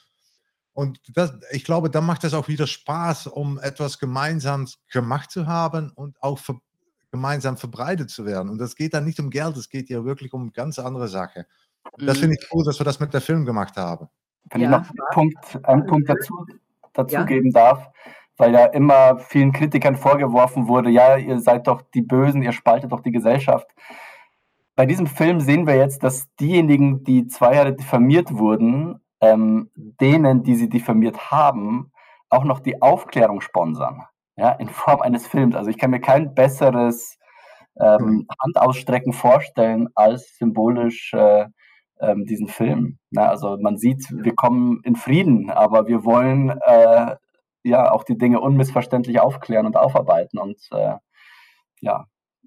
Und das, ich glaube, da macht es auch wieder Spaß, um etwas gemeinsam gemacht zu haben und auch ver gemeinsam verbreitet zu werden. Und das geht dann nicht um Geld, es geht ja wirklich um ganz andere Sache. Und das mhm. finde ich cool, dass wir das mit der Film gemacht haben. Wenn ja, ich noch einen Punkt, einen Punkt dazu, dazu ja. geben darf, weil ja immer vielen Kritikern vorgeworfen wurde, ja, ihr seid doch die Bösen, ihr spaltet doch die Gesellschaft. Bei diesem Film sehen wir jetzt, dass diejenigen, die zwei Jahre diffamiert wurden, ähm, denen, die sie diffamiert haben, auch noch die Aufklärung sponsern ja, in Form eines Films. Also ich kann mir kein besseres ähm, mhm. Handausstrecken vorstellen als symbolisch äh, ähm, diesen Film. Ja, also man sieht, wir kommen in Frieden, aber wir wollen äh, ja auch die Dinge unmissverständlich aufklären und aufarbeiten. Und äh, ja,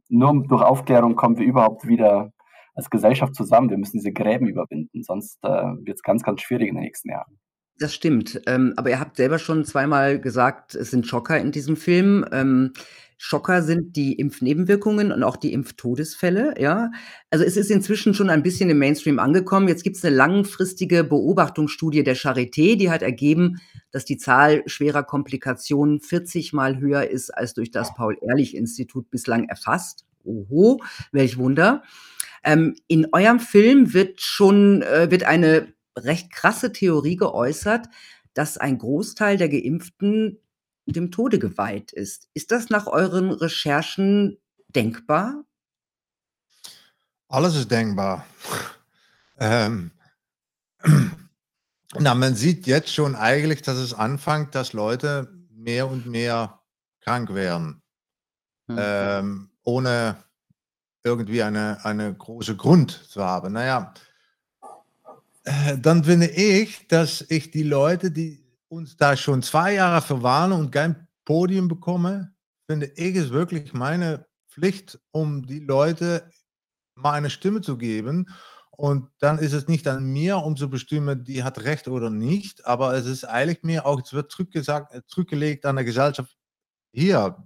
nur durch Aufklärung kommen wir überhaupt wieder als Gesellschaft zusammen. Wir müssen diese Gräben überwinden, sonst äh, wird es ganz, ganz schwierig in den nächsten Jahren. Das stimmt. Ähm, aber ihr habt selber schon zweimal gesagt, es sind Schocker in diesem Film. Ähm, Schocker sind die Impfnebenwirkungen und auch die Impftodesfälle, ja. Also es ist inzwischen schon ein bisschen im Mainstream angekommen. Jetzt gibt es eine langfristige Beobachtungsstudie der Charité, die hat ergeben, dass die Zahl schwerer Komplikationen 40 mal höher ist als durch das Paul-Ehrlich-Institut bislang erfasst. Oho, welch Wunder. Ähm, in eurem Film wird schon äh, wird eine recht krasse Theorie geäußert, dass ein Großteil der Geimpften dem Tode geweiht ist. Ist das nach euren Recherchen denkbar? Alles ist denkbar. [laughs] Ähm, [clears throat] na, man sieht jetzt schon eigentlich, dass es anfängt, dass Leute mehr und mehr krank werden, Hm. ähm, ohne irgendwie eine, eine große Grund zu haben. Naja, äh, dann finde ich, dass ich die Leute, die uns da schon zwei Jahre verwarnen und kein Podium bekommen, finde ich es wirklich meine Pflicht, um die Leute mal eine Stimme zu geben. Und dann ist es nicht an mir, um zu bestimmen, die hat recht oder nicht, aber es ist eigentlich mir auch, es wird äh, zurückgelegt an der Gesellschaft. Hier,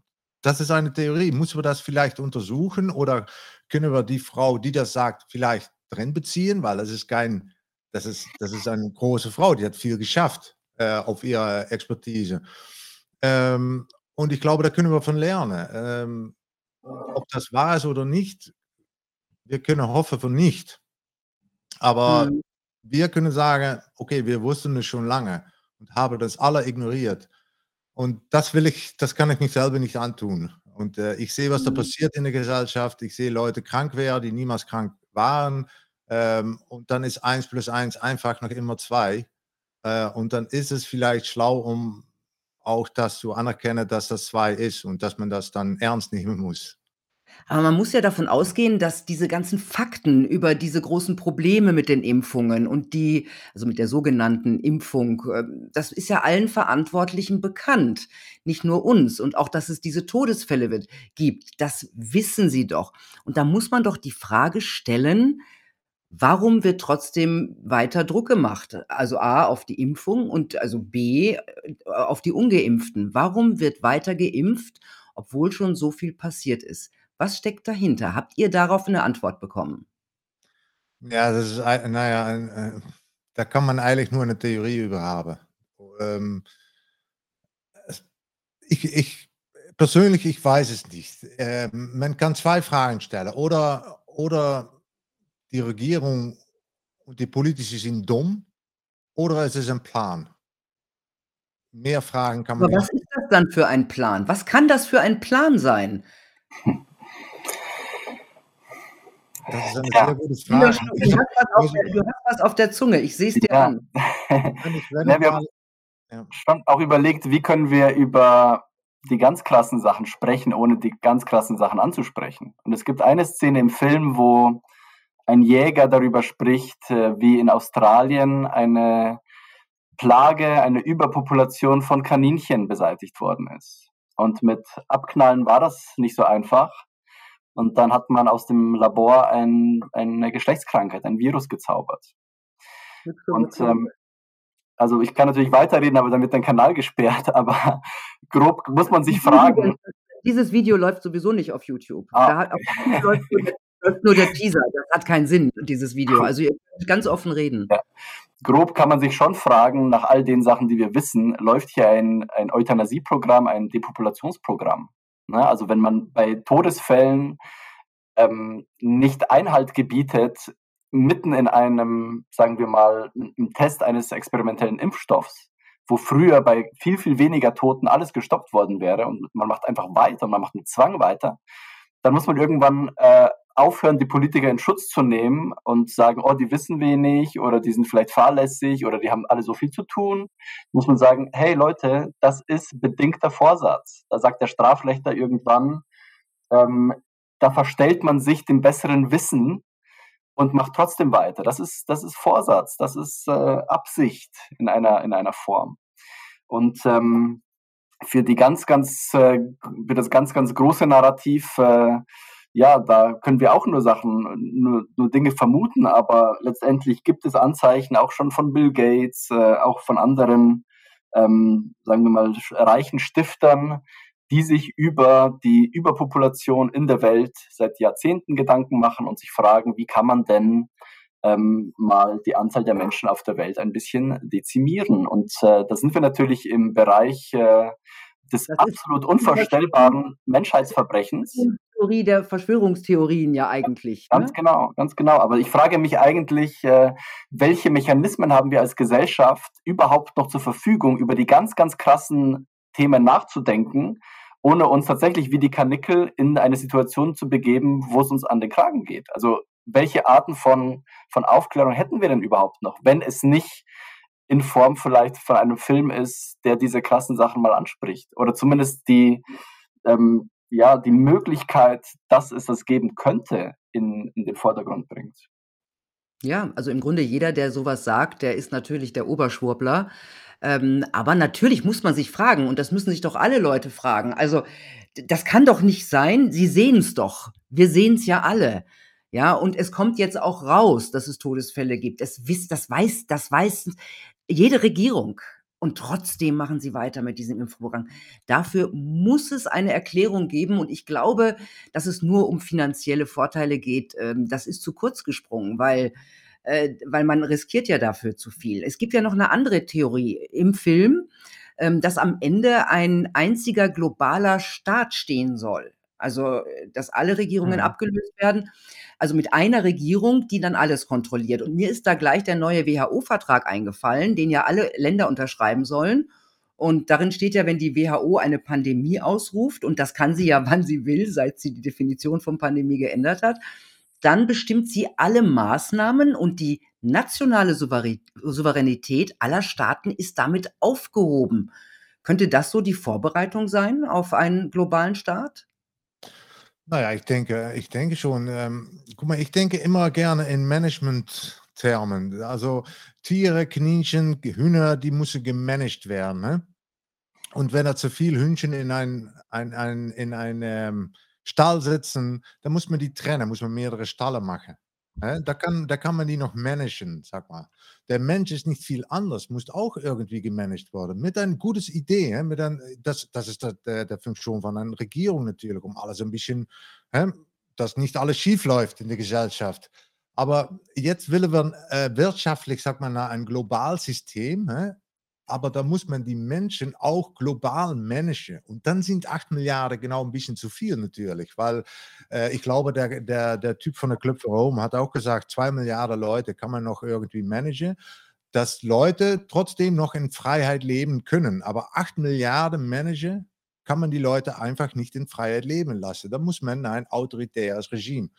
das ist eine Theorie. Müssen wir das vielleicht untersuchen oder können wir die Frau, die das sagt, vielleicht drin beziehen, weil das ist kein, das ist, das ist eine große Frau, die hat viel geschafft äh, auf ihre Expertise. Ähm, und ich glaube, da können wir von lernen. Ähm, ob das wahr ist oder nicht, wir können hoffen von nicht. Aber Mhm. wir können sagen, okay, wir wussten es schon lange und haben das alle ignoriert. Und das will ich, das kann ich mich selber nicht antun. Und äh, ich sehe, was da Mhm. passiert in der Gesellschaft. Ich sehe Leute krank werden, die niemals krank waren. Ähm, und dann ist eins plus eins einfach noch immer zwei. Äh, und dann ist es vielleicht schlau, um auch das zu anerkennen, dass das zwei ist und dass man das dann ernst nehmen muss. Aber man muss ja davon ausgehen, dass diese ganzen Fakten über diese großen Probleme mit den Impfungen und die also mit der sogenannten Impfung, ähm, das ist ja allen Verantwortlichen bekannt, nicht nur uns. Und auch, dass es diese Todesfälle gibt, das wissen sie doch. Und da muss man doch die Frage stellen, warum wird trotzdem weiter Druck gemacht? Also A auf die Impfung und also B äh, auf die Ungeimpften. Warum wird weiter geimpft, obwohl schon so viel passiert ist? Was steckt dahinter? Habt ihr darauf 'ne Antwort bekommen? Ja, das ist ei na ja, ein äh, da kann man eigentlich nur eine Theorie über haben. Ähm ich ich persönlich, ich weiß es nicht. Ähm, man kann 2 Fragen stellen. Oder oder die Regierung und die Politici sind dumm oder es ist ein Plan. Mehr Fragen kann man Aber nicht was ist das dann für ein Plan? Was kann das für ein Plan sein? Das ist eine Ja. sehr gute Frage. du hast was auf der du hast was auf der Zunge. Ich sehe es dir Ja. an. Wenn ich wenn [laughs] ich wir haben ja. schon auch überlegt, wie können wir über die ganz krassen Sachen sprechen, ohne die ganz krassen Sachen anzusprechen. Und es gibt eine Szene im Film, wo ein Jäger darüber spricht, äh, wie in Australien eine Plage, eine Überpopulation von Kaninchen beseitigt worden ist. Und mit Abknallen war das nicht so einfach. Und dann hat man aus dem Labor ein, eine Geschlechtskrankheit, ein Virus gezaubert. Und ähm, also ich kann natürlich weiterreden, aber dann wird dein Kanal gesperrt. [laughs] Aber grob muss man sich fragen. Dieses Video läuft sowieso nicht auf YouTube. Ah. Da hat auf YouTube läuft [laughs] der läuft nur der Teaser. Das hat keinen Sinn, dieses Video. Also ihr könnt ganz offen reden. Ja. Grob kann man sich schon fragen, nach all den Sachen, die wir wissen, läuft hier ein, ein Euthanasieprogramm, ein Depopulationsprogramm. Ne? Also wenn man bei Todesfällen ähm, nicht Einhalt gebietet, mitten in einem, sagen wir mal, im Test eines experimentellen Impfstoffs, wo früher bei viel, viel weniger Toten alles gestoppt worden wäre und man macht einfach weiter und man macht mit Zwang weiter, dann muss man irgendwann äh, aufhören, die Politiker in Schutz zu nehmen und sagen, oh, die wissen wenig oder die sind vielleicht fahrlässig oder die haben alle so viel zu tun. Muss man sagen, hey Leute, das ist bedingter Vorsatz. Da sagt der Strafrechter irgendwann, ähm, da verstellt man sich dem besseren Wissen und macht trotzdem weiter. Das ist, das ist Vorsatz, das ist äh, Absicht in einer, in einer Form. Und ähm, für die ganz, ganz, äh, für das ganz, ganz große Narrativ, äh, ja, da können wir auch nur Sachen, nur, nur Dinge vermuten, aber letztendlich gibt es Anzeichen auch schon von Bill Gates, äh, auch von anderen, ähm, sagen wir mal, reichen Stiftern, die sich über die Überpopulation in der Welt seit Jahrzehnten Gedanken machen und sich fragen, wie kann man denn ähm, mal die Anzahl der Menschen auf der Welt ein bisschen dezimieren. Und äh, da sind wir natürlich im Bereich äh, des Das absolut unvorstellbaren Menschheitsverbrechens. Theorie der Verschwörungstheorien ja eigentlich. Ganz ne? genau, ganz genau. Aber ich frage mich eigentlich, äh, welche Mechanismen haben wir als Gesellschaft überhaupt noch zur Verfügung, über die ganz, ganz krassen Themen nachzudenken, ohne uns tatsächlich wie die Kanickel in eine Situation zu begeben, wo es uns an den Kragen geht. Also welche Arten von, von Aufklärung hätten wir denn überhaupt noch, wenn es nicht in Form vielleicht von einem Film ist, der diese krassen Sachen mal anspricht. Oder zumindest die, ähm, ja, die Möglichkeit, dass es das geben könnte, in, in den Vordergrund bringt. Ja, also im Grunde jeder, der sowas sagt, der ist natürlich der Oberschwurbler. Ähm, aber natürlich muss man sich fragen, und das müssen sich doch alle Leute fragen. Also, das kann doch nicht sein. Sie sehen es doch. Wir sehen es ja alle. Ja, und es kommt jetzt auch raus, dass es Todesfälle gibt. Es wisst, das weiß, das weiß jede Regierung. Und trotzdem machen sie weiter mit diesem Impfprogramm. Dafür muss es eine Erklärung geben. Und ich glaube, dass es nur um finanzielle Vorteile geht. Ähm, das ist zu kurz gesprungen, weil, äh, weil man riskiert ja dafür zu viel. Es gibt ja noch eine andere Theorie im Film, ähm, dass am Ende ein einziger globaler Staat stehen soll. Also, äh, dass alle Regierungen mhm. abgelöst werden. Also mit einer Regierung, die dann alles kontrolliert. Und mir ist da gleich der neue WHO-Vertrag eingefallen, den ja alle Länder unterschreiben sollen. Und darin steht ja, wenn die WHO eine Pandemie ausruft, und das kann sie ja, [laughs] wann sie will, seit sie die Definition von Pandemie geändert hat, dann bestimmt sie alle Maßnahmen und die nationale Souveränität aller Staaten ist damit aufgehoben. Könnte das so die Vorbereitung sein auf einen globalen Staat? Naja, ich denke, ich denke schon. Ähm, guck mal, ich denke immer gerne in Management-Termen. Also Tiere, Kaninchen, Hühner, die müssen gemanagt werden. Ne? Und wenn da zu viel Hühnchen in ein, ein, ein, in einen ähm, Stall sitzen, dann muss man die trennen, muss man mehrere Stalle machen. Da kann, da kann man die noch managen, sag mal. Der Mensch ist nicht viel anders, muss auch irgendwie gemanagt werden. Mit einer guten Idee, mit ein, das, das ist der, der, Funktion von einer Regierung natürlich, um alles ein bisschen, dass nicht alles schief läuft in der Gesellschaft. Aber jetzt willen wir äh, wirtschaftlich, sag mal, ein globales System, aber da muss man die Menschen auch global managen. Und dann sind 8 Milliarden genau ein bisschen zu viel natürlich, weil äh, ich glaube, der, der, der Typ von der Club for Home hat auch gesagt, 2 Milliarden Leute kann man noch irgendwie managen, dass Leute trotzdem noch in Freiheit leben können. Aber 8 Milliarden managen kann man die Leute einfach nicht in Freiheit leben lassen. Da muss man ein autoritäres Regime.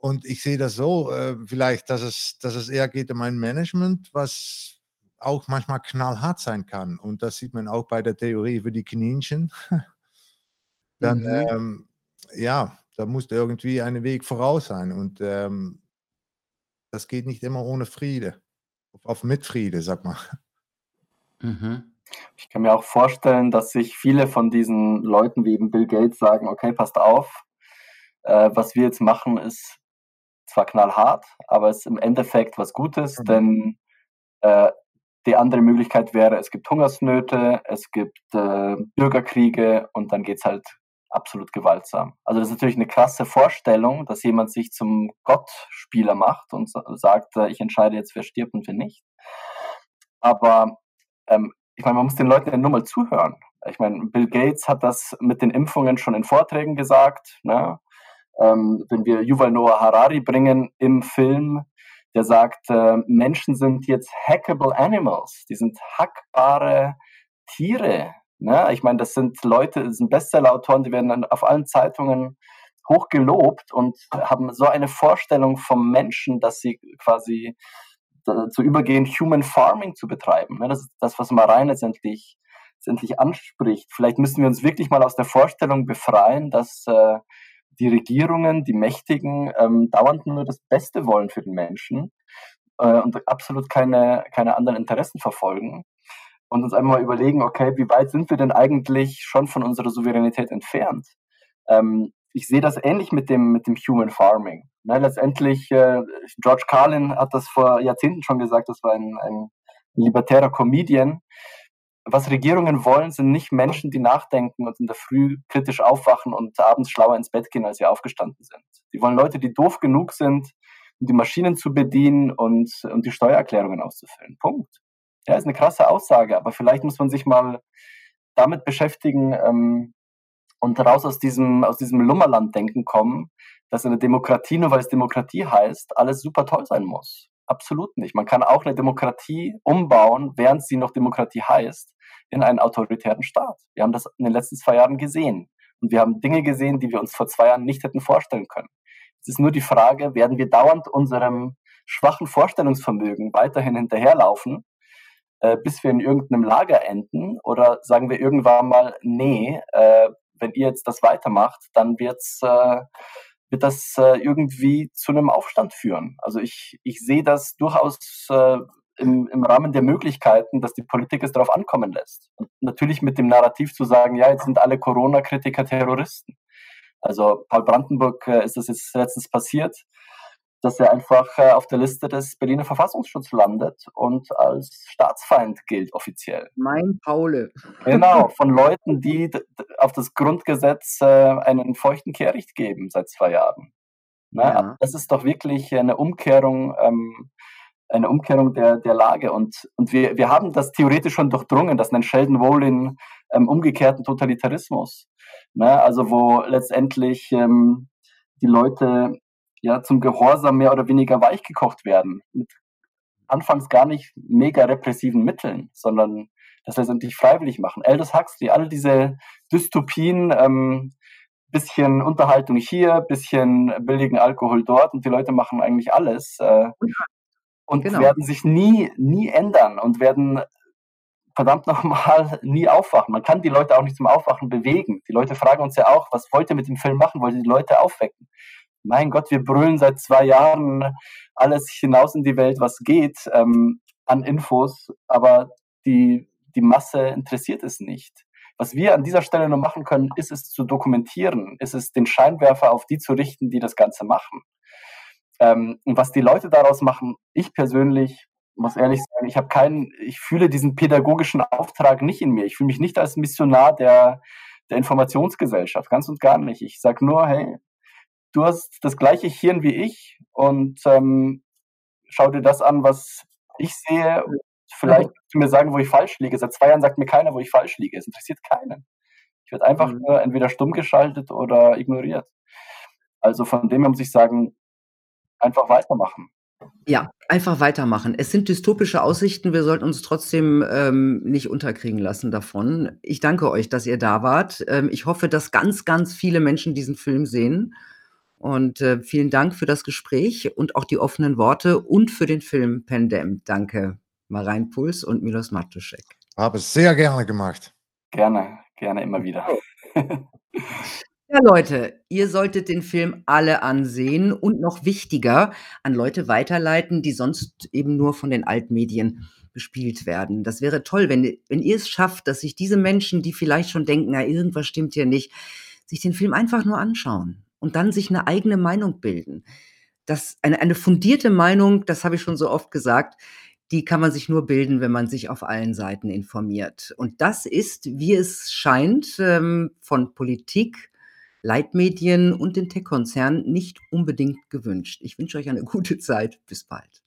Und ich sehe das so, äh, vielleicht, dass es, dass es eher geht um ein Management, was auch manchmal knallhart sein kann. Und das sieht man auch bei der Theorie über die Kaninchen. [laughs] Dann, mhm. ähm, ja, da muss irgendwie ein Weg voraus sein. Und ähm, das geht nicht immer ohne Friede. Auf Mitfriede, sag mal. Mhm. Ich kann mir auch vorstellen, dass sich viele von diesen Leuten wie eben Bill Gates sagen, okay, passt auf, äh, was wir jetzt machen, ist zwar knallhart, aber es ist im Endeffekt was Gutes, mhm. denn äh, die andere Möglichkeit wäre, es gibt Hungersnöte, es gibt äh, Bürgerkriege und dann geht es halt absolut gewaltsam. Also das ist natürlich eine krasse Vorstellung, dass jemand sich zum Gottspieler macht und sagt, äh, ich entscheide jetzt, wer stirbt und wer nicht. Aber ähm, ich meine, man muss den Leuten ja nur mal zuhören. Ich meine, Bill Gates hat das mit den Impfungen schon in Vorträgen gesagt. Ne? Ähm, wenn wir Yuval Noah Harari bringen im Film, der sagt, äh, Menschen sind jetzt hackable animals, die sind hackbare Tiere. Ne? Ich meine, das sind Leute, das sind Bestsellerautoren, die werden dann auf allen Zeitungen hoch gelobt und haben so eine Vorstellung vom Menschen, dass sie quasi zu übergehen, Human Farming zu betreiben. Ne? Das ist das, was Marein letztendlich, letztendlich anspricht. Vielleicht müssen wir uns wirklich mal aus der Vorstellung befreien, dass äh, die Regierungen, die Mächtigen ähm, dauernd nur das Beste wollen für den Menschen äh, und absolut keine, keine anderen Interessen verfolgen. Und uns einmal mal überlegen, okay, wie weit sind wir denn eigentlich schon von unserer Souveränität entfernt? Ähm, ich sehe das ähnlich mit dem, mit dem Human Farming. Ne, letztendlich, äh, George Carlin hat das vor Jahrzehnten schon gesagt, das war ein, ein libertärer Comedian, was Regierungen wollen, sind nicht Menschen, die nachdenken und in der Früh kritisch aufwachen und abends schlauer ins Bett gehen, als sie aufgestanden sind. Die wollen Leute, die doof genug sind, um die Maschinen zu bedienen und, und die Steuererklärungen auszufüllen. Punkt. Ja, ist eine krasse Aussage, aber vielleicht muss man sich mal damit beschäftigen, ähm, und raus aus diesem, aus diesem Lummerland-Denken kommen, dass eine Demokratie, nur weil es Demokratie heißt, alles super toll sein muss. Absolut nicht. Man kann auch eine Demokratie umbauen, während sie noch Demokratie heißt, in einen autoritären Staat. Wir haben das in den letzten zwei Jahren gesehen. Und wir haben Dinge gesehen, die wir uns vor zwei Jahren nicht hätten vorstellen können. Es ist nur die Frage, werden wir dauernd unserem schwachen Vorstellungsvermögen weiterhin hinterherlaufen, äh, bis wir in irgendeinem Lager enden? Oder sagen wir irgendwann mal, nee, äh, wenn ihr jetzt das weitermacht, dann wird's, äh, wird das äh, irgendwie zu einem Aufstand führen. Also ich, ich sehe das durchaus äh, im, im Rahmen der Möglichkeiten, dass die Politik es darauf ankommen lässt. Und natürlich mit dem Narrativ zu sagen, ja, jetzt sind alle Corona-Kritiker Terroristen. Also Paul Brandenburg äh, ist das jetzt letztens passiert dass er einfach äh, auf der Liste des Berliner Verfassungsschutzes landet und als Staatsfeind gilt offiziell. Mein Paule. [laughs] Genau, von Leuten, die auf das Grundgesetz äh, einen feuchten Kehricht geben seit zwei Jahren. Ne? Ja. Das ist doch wirklich eine Umkehrung, ähm, eine Umkehrung der, der Lage. Und, und wir, wir haben das theoretisch schon durchdrungen, das nennt Sheldon Wolin ähm, umgekehrten Totalitarismus. Ne? Also wo letztendlich ähm, die Leute ja zum Gehorsam mehr oder weniger weichgekocht werden. Mit anfangs gar nicht mega repressiven Mitteln, sondern das letztendlich freiwillig machen. Aldous Huxley, all diese Dystopien, ähm, bisschen Unterhaltung hier, bisschen billigen Alkohol dort und die Leute machen eigentlich alles äh, und genau. werden sich nie, nie ändern und werden verdammt nochmal nie aufwachen. Man kann die Leute auch nicht zum Aufwachen bewegen. Die Leute fragen uns ja auch, was wollt ihr mit dem Film machen? Wollt ihr die Leute aufwecken? Mein Gott, wir brüllen seit zwei Jahren alles hinaus in die Welt, was geht, ähm, an Infos, aber die, die Masse interessiert es nicht. Was wir an dieser Stelle nur machen können, ist es zu dokumentieren, ist es den Scheinwerfer auf die zu richten, die das Ganze machen. Ähm, und was die Leute daraus machen, ich persönlich muss ehrlich sagen, ich habe keinen, ich fühle diesen pädagogischen Auftrag nicht in mir. Ich fühle mich nicht als Missionar der, der Informationsgesellschaft, ganz und gar nicht. Ich sage nur, hey, du hast das gleiche Hirn wie ich und ähm, schau dir das an, was ich sehe. Vielleicht kannst du mir sagen, wo ich falsch liege. Seit zwei Jahren sagt mir keiner, wo ich falsch liege. Es interessiert keinen. Ich werde einfach mhm. nur entweder stumm geschaltet oder ignoriert. Also von dem her muss ich sagen, einfach weitermachen. Ja, einfach weitermachen. Es sind dystopische Aussichten. Wir sollten uns trotzdem ähm, nicht unterkriegen lassen davon. Ich danke euch, dass ihr da wart. Ähm, ich hoffe, dass ganz, ganz viele Menschen diesen Film sehen und äh, vielen Dank für das Gespräch und auch die offenen Worte und für den Film Pandem. Danke, Marein Puls und Milos Matuszek. Habe es sehr gerne gemacht. Gerne, gerne immer wieder. [laughs] Ja, Leute, ihr solltet den Film alle ansehen und noch wichtiger an Leute weiterleiten, die sonst eben nur von den Altmedien bespielt werden. Das wäre toll, wenn, wenn ihr es schafft, dass sich diese Menschen, die vielleicht schon denken, na, irgendwas stimmt hier nicht, sich den Film einfach nur anschauen und dann sich eine eigene Meinung bilden. Das, eine, eine fundierte Meinung, das habe ich schon so oft gesagt, die kann man sich nur bilden, wenn man sich auf allen Seiten informiert. Und das ist, wie es scheint, ähm, von Politik, Leitmedien und den Tech-Konzernen nicht unbedingt gewünscht. Ich wünsche euch eine [laughs] gute Zeit. Bis bald.